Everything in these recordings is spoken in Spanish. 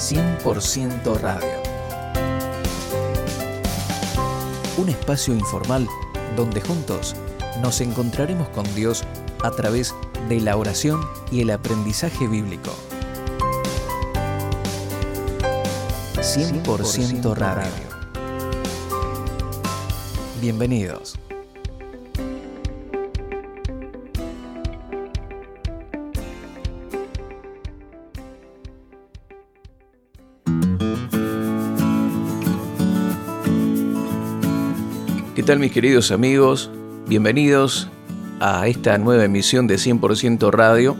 100% Radio. Un espacio informal donde juntos nos encontraremos con Dios a través de la oración y el aprendizaje bíblico. 100% Radio. Bienvenidos. ¿Qué tal mis queridos amigos? Bienvenidos a esta nueva emisión de 100% Radio.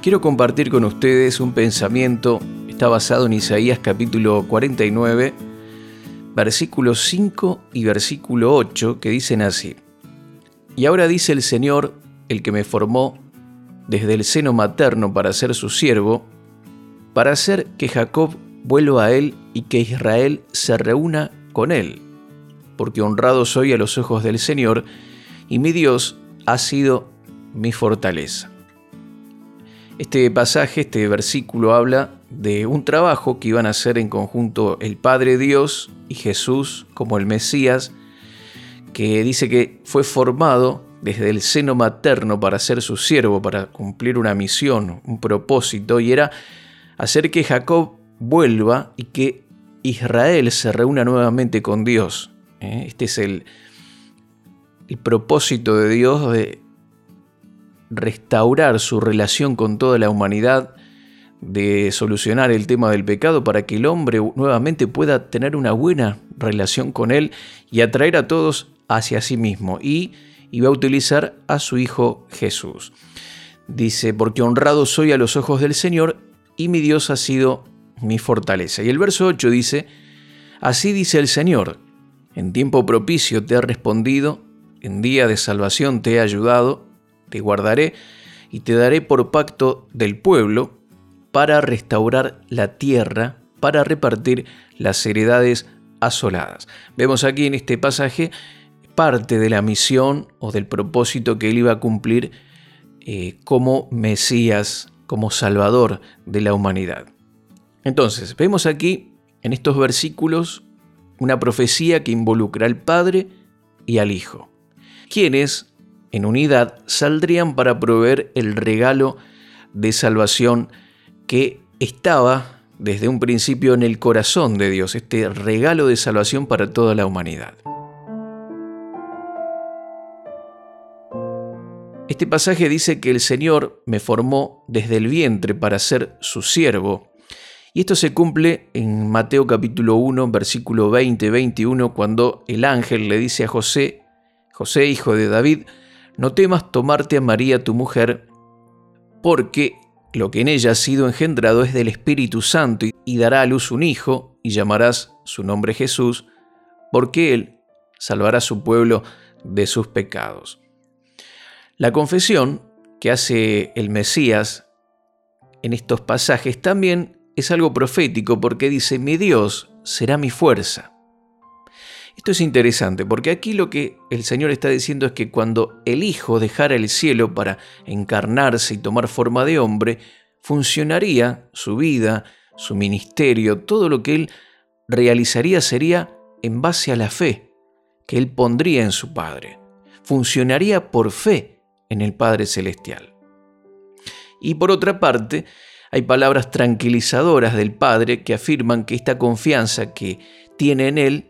Quiero compartir con ustedes un pensamiento, está basado en Isaías capítulo 49, versículo 5 y versículo 8, que dicen así. Y ahora dice el Señor, el que me formó desde el seno materno para ser su siervo, para hacer que Jacob vuelva a él y que Israel se reúna con él porque honrado soy a los ojos del Señor, y mi Dios ha sido mi fortaleza. Este pasaje, este versículo habla de un trabajo que iban a hacer en conjunto el Padre Dios y Jesús como el Mesías, que dice que fue formado desde el seno materno para ser su siervo, para cumplir una misión, un propósito, y era hacer que Jacob vuelva y que Israel se reúna nuevamente con Dios. ¿Eh? Este es el, propósito de Dios de restaurar su relación con toda la humanidad, de solucionar el tema del pecado para que el hombre nuevamente pueda tener una buena relación con Él y atraer a todos hacia sí mismo. Y iba a utilizar a su Hijo Jesús. Dice, porque honrado soy a los ojos del Señor y mi Dios ha sido mi fortaleza. Y el verso 8 dice, así dice el Señor, en tiempo propicio te he respondido, en día de salvación te he ayudado, te guardaré y te daré por pacto del pueblo para restaurar la tierra, para repartir las heredades asoladas. Vemos aquí en este pasaje parte de la misión o del propósito que él iba a cumplir eh, como Mesías, como Salvador de la humanidad. Entonces, vemos aquí en estos versículos una profecía que involucra al Padre y al Hijo, quienes, en unidad, saldrían para proveer el regalo de salvación que estaba desde un principio en el corazón de Dios, este regalo de salvación para toda la humanidad. Este pasaje dice que el Señor me formó desde el vientre para ser su siervo y esto se cumple en Mateo capítulo 1, versículo 20-21, cuando el ángel le dice a José, José hijo de David, no temas tomarte a María tu mujer, porque lo que en ella ha sido engendrado es del Espíritu Santo, y dará a luz un hijo, y llamarás su nombre Jesús, porque él salvará a su pueblo de sus pecados. La confesión que hace el Mesías en estos pasajes también es algo profético porque dice, mi Dios será mi fuerza. Esto es interesante porque aquí lo que el Señor está diciendo es que cuando el Hijo dejara el cielo para encarnarse y tomar forma de hombre, funcionaría su vida, su ministerio, todo lo que Él realizaría sería en base a la fe que Él pondría en su Padre. Funcionaría por fe en el Padre Celestial. Y por otra parte, hay palabras tranquilizadoras del Padre que afirman que esta confianza que tiene en Él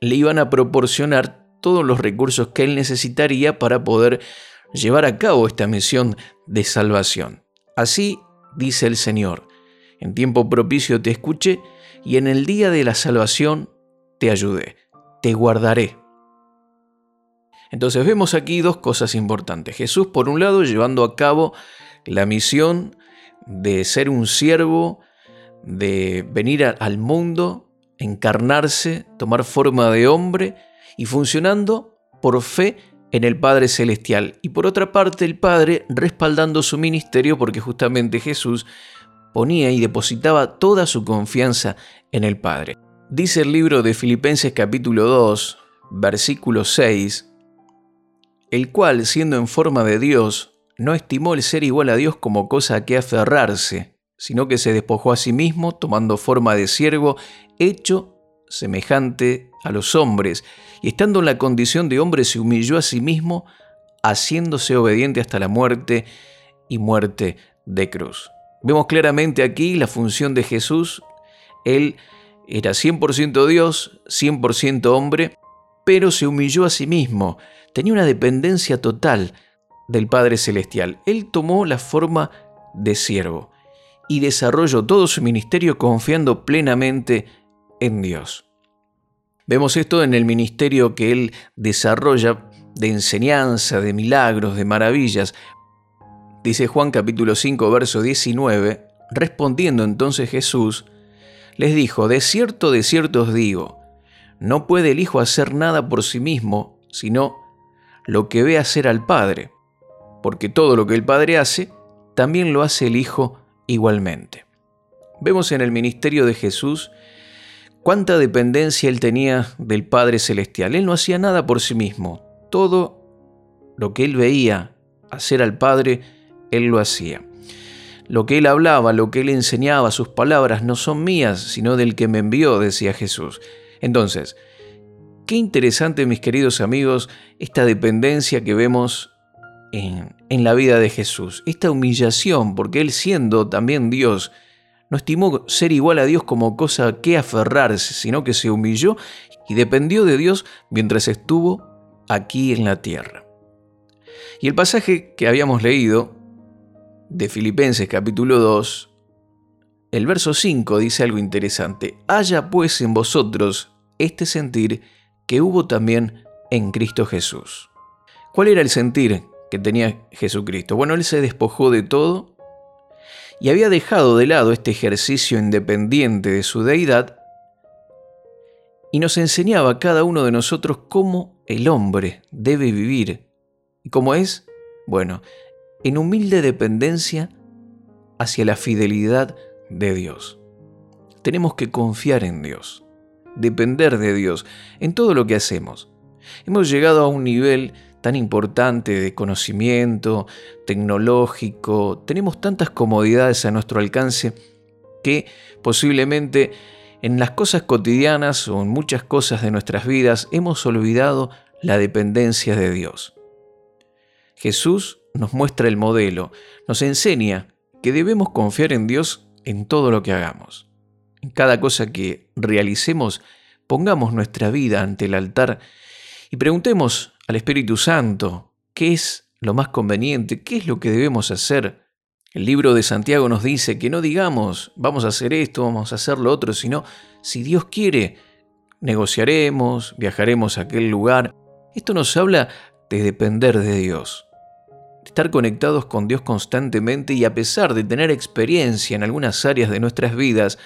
le iban a proporcionar todos los recursos que Él necesitaría para poder llevar a cabo esta misión de salvación. Así dice el Señor, en tiempo propicio te escuché y en el día de la salvación te ayudé, te guardaré. Entonces vemos aquí dos cosas importantes. Jesús, por un lado, llevando a cabo la misión de ser un siervo, de venir al mundo, encarnarse, tomar forma de hombre y funcionando por fe en el Padre Celestial. Y por otra parte el Padre respaldando su ministerio porque justamente Jesús ponía y depositaba toda su confianza en el Padre. Dice el libro de Filipenses capítulo 2, versículo 6, el cual siendo en forma de Dios, no estimó el ser igual a Dios como cosa a que aferrarse, sino que se despojó a sí mismo, tomando forma de siervo, hecho semejante a los hombres, y estando en la condición de hombre se humilló a sí mismo, haciéndose obediente hasta la muerte y muerte de cruz. Vemos claramente aquí la función de Jesús. Él era 100% Dios, 100% hombre, pero se humilló a sí mismo. Tenía una dependencia total del Padre Celestial. Él tomó la forma de siervo y desarrolló todo su ministerio confiando plenamente en Dios. Vemos esto en el ministerio que él desarrolla de enseñanza, de milagros, de maravillas. Dice Juan capítulo 5, verso 19, respondiendo entonces Jesús, les dijo, de cierto, de cierto os digo, no puede el Hijo hacer nada por sí mismo, sino lo que ve hacer al Padre, porque todo lo que el Padre hace, también lo hace el Hijo igualmente. Vemos en el ministerio de Jesús cuánta dependencia él tenía del Padre Celestial. Él no hacía nada por sí mismo. Todo lo que él veía hacer al Padre, él lo hacía. Lo que él hablaba, lo que él enseñaba, sus palabras no son mías, sino del que me envió, decía Jesús. Entonces, qué interesante, mis queridos amigos, esta dependencia que vemos en, la vida de Jesús, esta humillación, porque él siendo también Dios, no estimó ser igual a Dios como cosa que aferrarse, sino que se humilló y dependió de Dios mientras estuvo aquí en la tierra. Y el pasaje que habíamos leído de Filipenses capítulo 2, el verso 5 dice algo interesante. Haya pues en vosotros este sentir que hubo también en Cristo Jesús. ¿Cuál era el sentir que tenía Jesucristo? Bueno, Él se despojó de todo y había dejado de lado este ejercicio independiente de su deidad y nos enseñaba a cada uno de nosotros cómo el hombre debe vivir. ¿Y cómo es? Bueno, en humilde dependencia hacia la fidelidad de Dios. Tenemos que confiar en Dios, depender de Dios en todo lo que hacemos. Hemos llegado a un nivel tan importante de conocimiento tecnológico, tenemos tantas comodidades a nuestro alcance que posiblemente en las cosas cotidianas o en muchas cosas de nuestras vidas hemos olvidado la dependencia de Dios. Jesús nos muestra el modelo, nos enseña que debemos confiar en Dios en todo lo que hagamos. En cada cosa que realicemos, pongamos nuestra vida ante el altar y preguntemos al Espíritu Santo qué es lo más conveniente, qué es lo que debemos hacer. El libro de Santiago nos dice que no digamos vamos a hacer esto, vamos a hacer lo otro, sino si Dios quiere, negociaremos, viajaremos a aquel lugar. Esto nos habla de depender de Dios, de estar conectados con Dios constantemente y a pesar de tener experiencia en algunas áreas de nuestras vidas,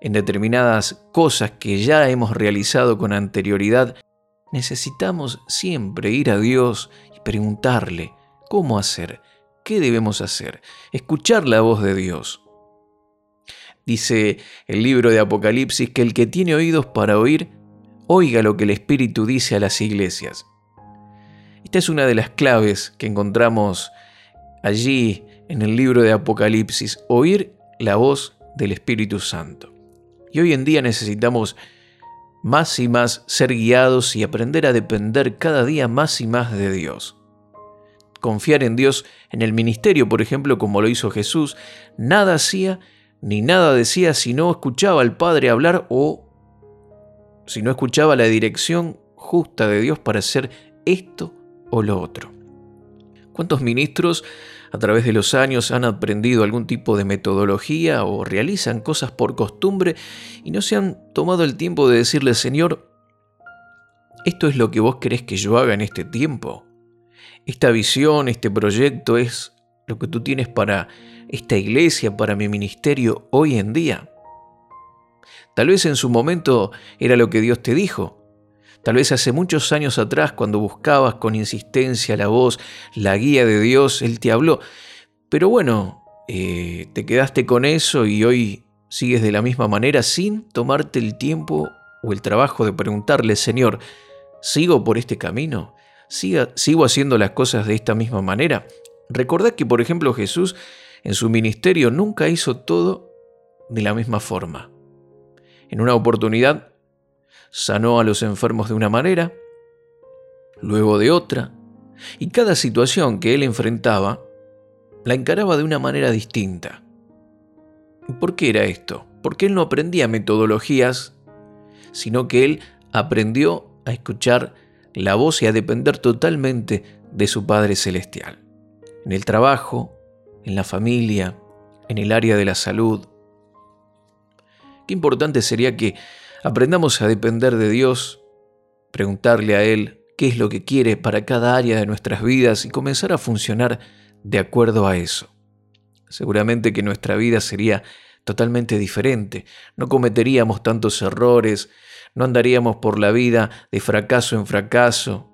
en determinadas cosas que ya hemos realizado con anterioridad, necesitamos siempre ir a Dios y preguntarle cómo hacer, qué debemos hacer, escuchar la voz de Dios. Dice el libro de Apocalipsis que el que tiene oídos para oír, oiga lo que el Espíritu dice a las iglesias. Esta es una de las claves que encontramos allí en el libro de Apocalipsis, oír la voz del Espíritu Santo. Y hoy en día necesitamos más y más ser guiados y aprender a depender cada día más y más de Dios. Confiar en Dios en el ministerio, por ejemplo, como lo hizo Jesús, nada hacía ni nada decía si no escuchaba al Padre hablar o si no escuchaba la dirección justa de Dios para hacer esto o lo otro. ¿Cuántos ministros a través de los años han aprendido algún tipo de metodología o realizan cosas por costumbre y no se han tomado el tiempo de decirle, Señor, esto es lo que vos querés que yo haga en este tiempo. Esta visión, este proyecto es lo que tú tienes para esta iglesia, para mi ministerio hoy en día. Tal vez en su momento era lo que Dios te dijo, Tal vez hace muchos años atrás, cuando buscabas con insistencia la voz, la guía de Dios, Él te habló. Pero bueno, eh, te quedaste con eso y hoy sigues de la misma manera sin tomarte el tiempo o el trabajo de preguntarle, Señor, ¿sigo por este camino? ¿Sigo haciendo las cosas de esta misma manera? Recordad que, por ejemplo, Jesús en su ministerio nunca hizo todo de la misma forma. En una oportunidad sanó a los enfermos de una manera, luego de otra, y cada situación que él enfrentaba la encaraba de una manera distinta. ¿Por qué era esto? Porque él no aprendía metodologías, sino que él aprendió a escuchar la voz y a depender totalmente de su Padre Celestial. En el trabajo, en la familia, en el área de la salud. Qué importante sería que aprendamos a depender de Dios, preguntarle a Él qué es lo que quiere para cada área de nuestras vidas y comenzar a funcionar de acuerdo a eso. Seguramente que nuestra vida sería totalmente diferente, no cometeríamos tantos errores, no andaríamos por la vida de fracaso en fracaso,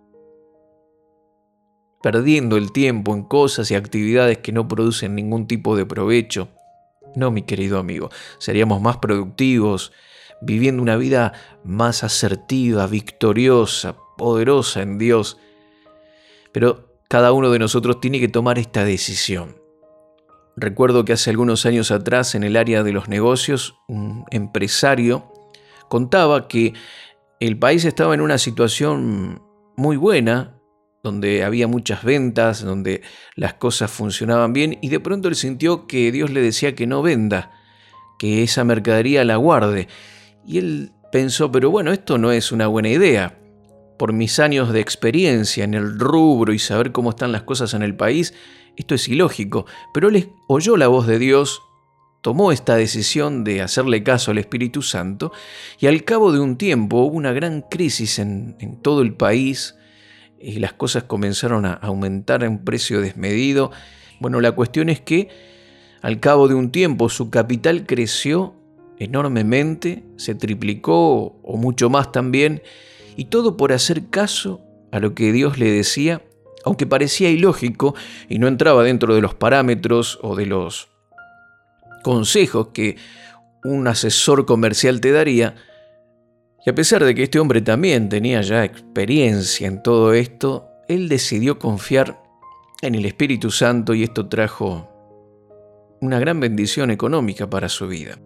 perdiendo el tiempo en cosas y actividades que no producen ningún tipo de provecho. No, mi querido amigo, seríamos más productivos, viviendo una vida más asertiva, victoriosa, poderosa en Dios. Pero cada uno de nosotros tiene que tomar esta decisión. Recuerdo que hace algunos años atrás en el área de los negocios, un empresario contaba que el país estaba en una situación muy buena, donde había muchas ventas, donde las cosas funcionaban bien, y de pronto él sintió que Dios le decía que no venda, que esa mercadería la guarde. Y él pensó, pero bueno, esto no es una buena idea. Por mis años de experiencia en el rubro y saber cómo están las cosas en el país, esto es ilógico. Pero él oyó la voz de Dios tomó esta decisión de hacerle caso al Espíritu Santo y al cabo de un tiempo hubo una gran crisis en, todo el país y las cosas comenzaron a aumentar en precio desmedido. Bueno, la cuestión es que al cabo de un tiempo su capital creció enormemente, se triplicó o mucho más también, y todo por hacer caso a lo que Dios le decía, aunque parecía ilógico y no entraba dentro de los parámetros o de los consejos que un asesor comercial te daría, y a pesar de que este hombre también tenía ya experiencia en todo esto, él decidió confiar en el Espíritu Santo y esto trajo una gran bendición económica para su vida.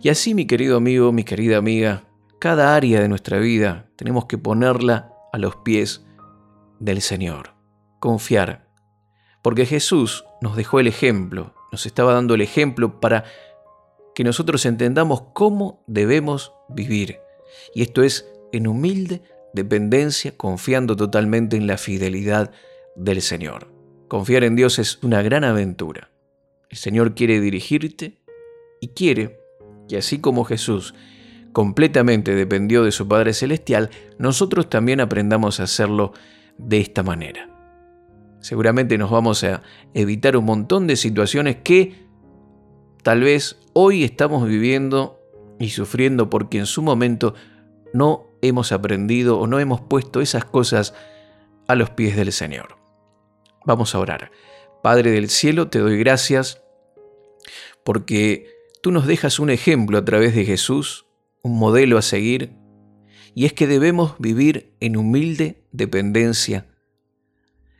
Y así, mi querido amigo, mi querida amiga, cada área de nuestra vida tenemos que ponerla a los pies del Señor, confiar, porque Jesús nos dejó el ejemplo nos estaba dando el ejemplo para que nosotros entendamos cómo debemos vivir. Y esto es en humilde dependencia, confiando totalmente en la fidelidad del Señor. Confiar en Dios es una gran aventura. El Señor quiere dirigirte y quiere que así como Jesús completamente dependió de su Padre Celestial, nosotros también aprendamos a hacerlo de esta manera. Seguramente nos vamos a evitar un montón de situaciones que tal vez hoy estamos viviendo y sufriendo porque en su momento no hemos aprendido o no hemos puesto esas cosas a los pies del Señor. Vamos a orar. Padre del cielo, te doy gracias porque tú nos dejas un ejemplo a través de Jesús, un modelo a seguir, y es que debemos vivir en humilde dependencia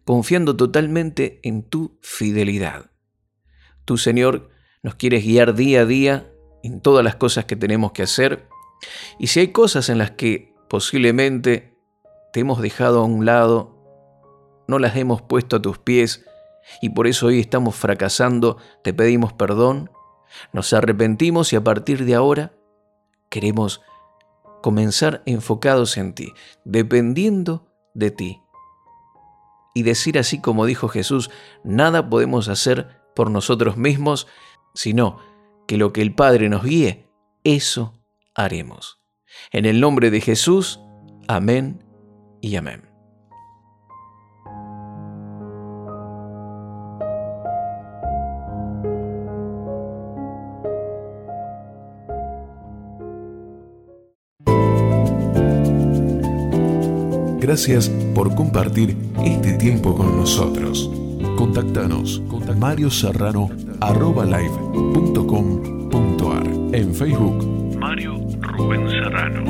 confiando totalmente en tu fidelidad. Tú, Señor, nos quieres guiar día a día en todas las cosas que tenemos que hacer. Y si hay cosas en las que posiblemente te hemos dejado a un lado, no las hemos puesto a tus pies y por eso hoy estamos fracasando, te pedimos perdón, nos arrepentimos y a partir de ahora queremos comenzar enfocados en ti, dependiendo de ti y decir así como dijo Jesús, nada podemos hacer por nosotros mismos, sino que lo que el Padre nos guíe, eso haremos. En el nombre de Jesús, amén y amén. Gracias por compartir este tiempo con nosotros. Contactanos con Mario Serrano en Facebook Mario Rubén Serrano.